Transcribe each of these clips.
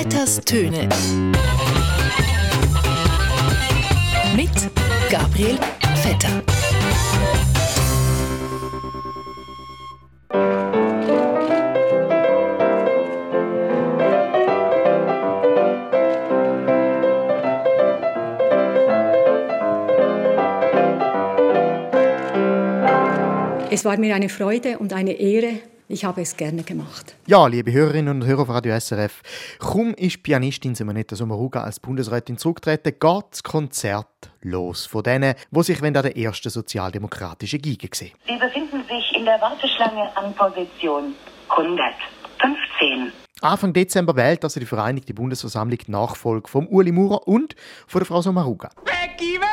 Vetters Töne. Mit Gabriel Vetter. Es war mir eine Freude und eine Ehre. Ich habe es gerne gemacht. Ja, liebe Hörerinnen und Hörer von Radio SRF, kaum ist Pianistin Simonetta Sommaruga als Bundesrätin zurückgetreten, geht das Konzert los von denen, die sich an der ersten sozialdemokratischen Giga sehen. Sie befinden sich in der Warteschlange an Position 115. Anfang Dezember wählt also die Vereinigte Bundesversammlung die Nachfolge von Uli Maurer und von der Frau Sommaruga. Becky, Becky!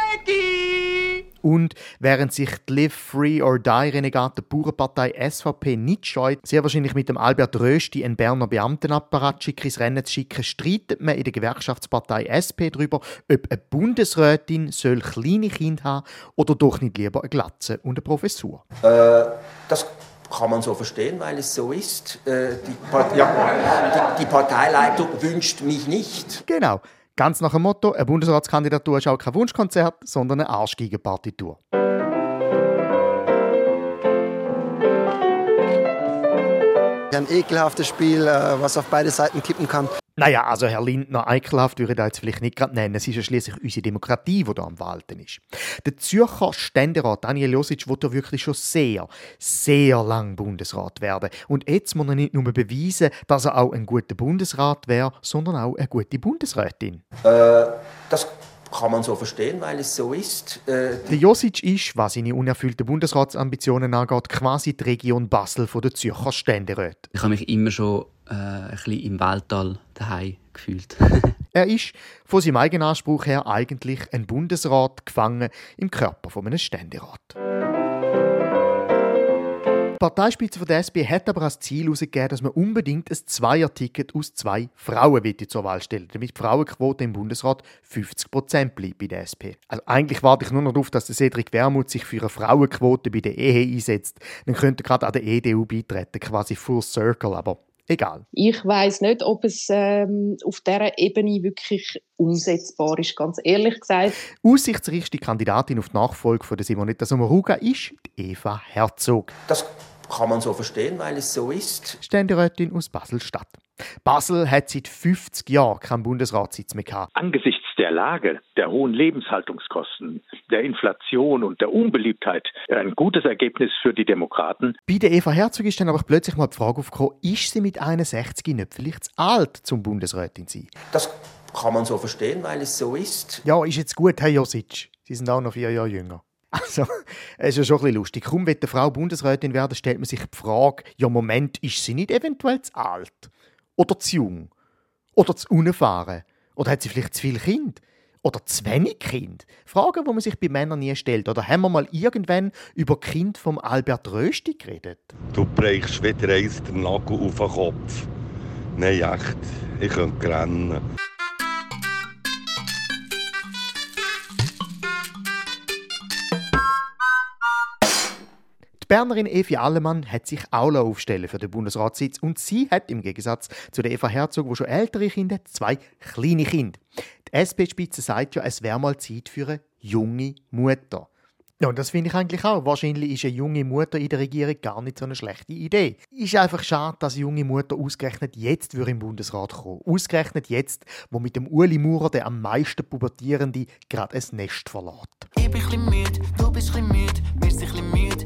Und während sich die Live Free or Die Renegate Bauernpartei SVP nicht scheut, sehr wahrscheinlich mit dem Albert Rösti einen Berner Beamtenapparat schick ins Rennen zu schicken, streitet man in der Gewerkschaftspartei SP darüber, ob eine Bundesrätin soll kleine Kinder haben oder doch nicht lieber eine Glatze und eine Professur. Äh, das kann man so verstehen, weil es so ist. Äh, die, Part ja, die, die Parteileitung wünscht mich nicht. Genau. Ganz nach dem Motto, eine Bundesratskandidatur ist auch kein Wunschkonzert, sondern eine Arschgegenpartitur. Ein ekelhaftes Spiel, äh, was auf beide Seiten kippen kann. Naja, also Herr Lindner, ekelhaft würde ich da jetzt vielleicht nicht gerade nennen. Es ist ja schließlich unsere Demokratie, die da am Walten ist. Der Zürcher Ständerat Daniel Josic wird ja wirklich schon sehr, sehr lang Bundesrat werden. Und jetzt muss er nicht nur beweisen, dass er auch ein guter Bundesrat wäre, sondern auch eine gute Bundesrätin. Äh, das kann man so verstehen, weil es so ist. Äh, der Josic ist, was seine unerfüllten Bundesratsambitionen angeht, quasi die Region Basel von der Zürcher Ständeräte. Ich habe mich immer schon äh, ein bisschen im Weltall daheim gefühlt. er ist von seinem eigenen Anspruch her eigentlich ein Bundesrat gefangen im Körper von einem Ständerat. Die Parteispitze von der SP hat aber als Ziel herausgegeben, dass man unbedingt ein Zweierticket aus zwei Frauen zur Wahl stellen damit die Frauenquote im Bundesrat 50% bleibt bei der SP. Also eigentlich warte ich nur noch darauf, dass Cedric Wermuth sich für eine Frauenquote bei der Ehe einsetzt. Dann könnte er gerade an der EDU beitreten, quasi Full Circle, aber egal. Ich weiß nicht, ob es ähm, auf dieser Ebene wirklich umsetzbar ist, ganz ehrlich gesagt. Aussichtsreichste Kandidatin auf die Nachfolge von der Simonetta Sommaruga ist Eva Herzog. Das kann man so verstehen, weil es so ist. Ständerätin aus Basel-Stadt. Basel hat seit 50 Jahren keinen Bundesratssitz mehr gehabt. Angesichts der Lage, der hohen Lebenshaltungskosten, der Inflation und der Unbeliebtheit ein gutes Ergebnis für die Demokraten. Bei der Eva Herzog ist dann aber plötzlich mal die Frage aufgekommen, ist sie mit 61 nicht vielleicht zu alt zum Bundesrätin zu sein? Das kann man so verstehen, weil es so ist. Ja, ist jetzt gut, Herr Josic. Sie sind auch noch vier Jahre jünger. Also, es ist ja schon ein bisschen lustig. Kaum wenn eine Frau Bundesrätin werden, stellt man sich die Frage, ja Moment, ist sie nicht eventuell zu alt? Oder zu jung? Oder zu unerfahren? Oder hat sie vielleicht zu viel Kind? Oder zu wenig Kind? Fragen, die man sich bei Männern nie stellt. Oder haben wir mal irgendwann über Kind vom Albert Rösti geredet? Du brichst wieder eins den Nagel auf den Kopf. Nein, echt. Ich könnte rennen. Bernerin Evi Allemann hat sich auch aufstellen für den Bundesratssitz und sie hat im Gegensatz zu der Eva Herzog, wo schon ältere Kinder zwei kleine Kinder. Die SP-Spitze sagt ja, es wäre mal Zeit für eine junge Mutter. Ja, und das finde ich eigentlich auch. Wahrscheinlich ist eine junge Mutter in der Regierung gar nicht so eine schlechte Idee. Ist einfach schade, dass eine junge Mutter ausgerechnet jetzt im Bundesrat kommen Ausgerechnet jetzt, wo mit dem Uli Maurer der am meisten Pubertierende gerade ein Nest verlässt. Ich bin ein müde, du bist ein müde, wir sind ein müde,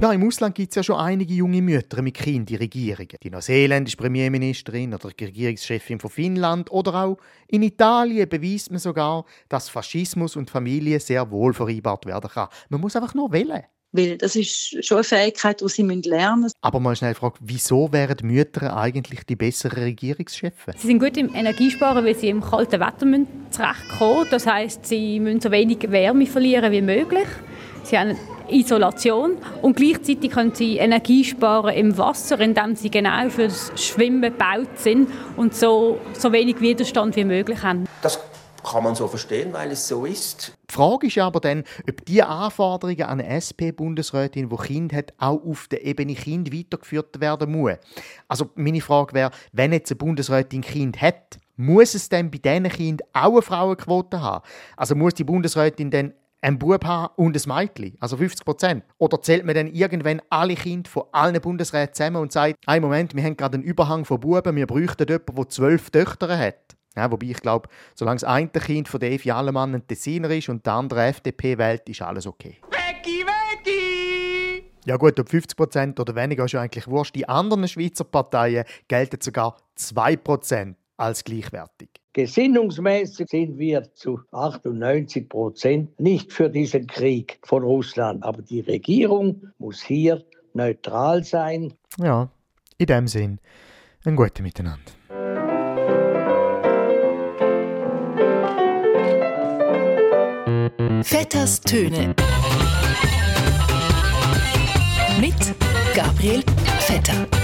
ja. Im Ausland gibt es ja schon einige junge Mütter mit Kindern in Regierungen. Die neuseeländische Premierministerin oder die Regierungschefin von Finnland oder auch in Italien beweist man sogar, dass Faschismus und Familie sehr wohl vereinbart werden kann. Man muss einfach nur wählen. Weil das ist schon eine Fähigkeit, die sie lernen müssen. Aber mal schnell fragen, wieso wären Mütter eigentlich die besseren Regierungschefe? Sie sind gut im Energiesparen, weil sie im kalten Wetter zurechtkommen müssen. Das heisst, sie müssen so wenig Wärme verlieren wie möglich. Sie haben Isolation und gleichzeitig können sie Energie sparen im Wasser, indem sie genau fürs Schwimmen gebaut sind und so, so wenig Widerstand wie möglich haben. Das kann man so verstehen, weil es so ist. Die Frage ist aber dann, ob die Anforderungen an eine SP-Bundesrätin, die Kind hat, auch auf der Ebene Kind weitergeführt werden muss. Also meine Frage wäre, wenn jetzt eine Bundesrätin Kind hat, muss es dann bei diesen Kindern auch eine Frauenquote haben? Also muss die Bundesrätin dann ein Bub haben und ein Mädchen, also 50 Prozent? Oder zählt man dann irgendwann alle Kinder von allen Bundesräten zusammen und sagt, ein Moment, wir haben gerade einen Überhang von Buben, wir bräuchten jemanden, der zwölf Töchter hat? Ja, wobei ich glaube, solange das eine Kind von Evi Allemann ein Tessiner ist und der andere FDP wählt, ist alles okay. Vecchi, Vecchi! Ja gut, ob 50% oder weniger ist ja eigentlich wurscht. Die anderen Schweizer Parteien gelten sogar 2% als gleichwertig. Gesinnungsmäßig sind wir zu 98 Prozent nicht für diesen Krieg von Russland. Aber die Regierung muss hier neutral sein. Ja, in dem Sinn, ein gutes Miteinander. Vetters Töne. Mit Gabriel Vetter.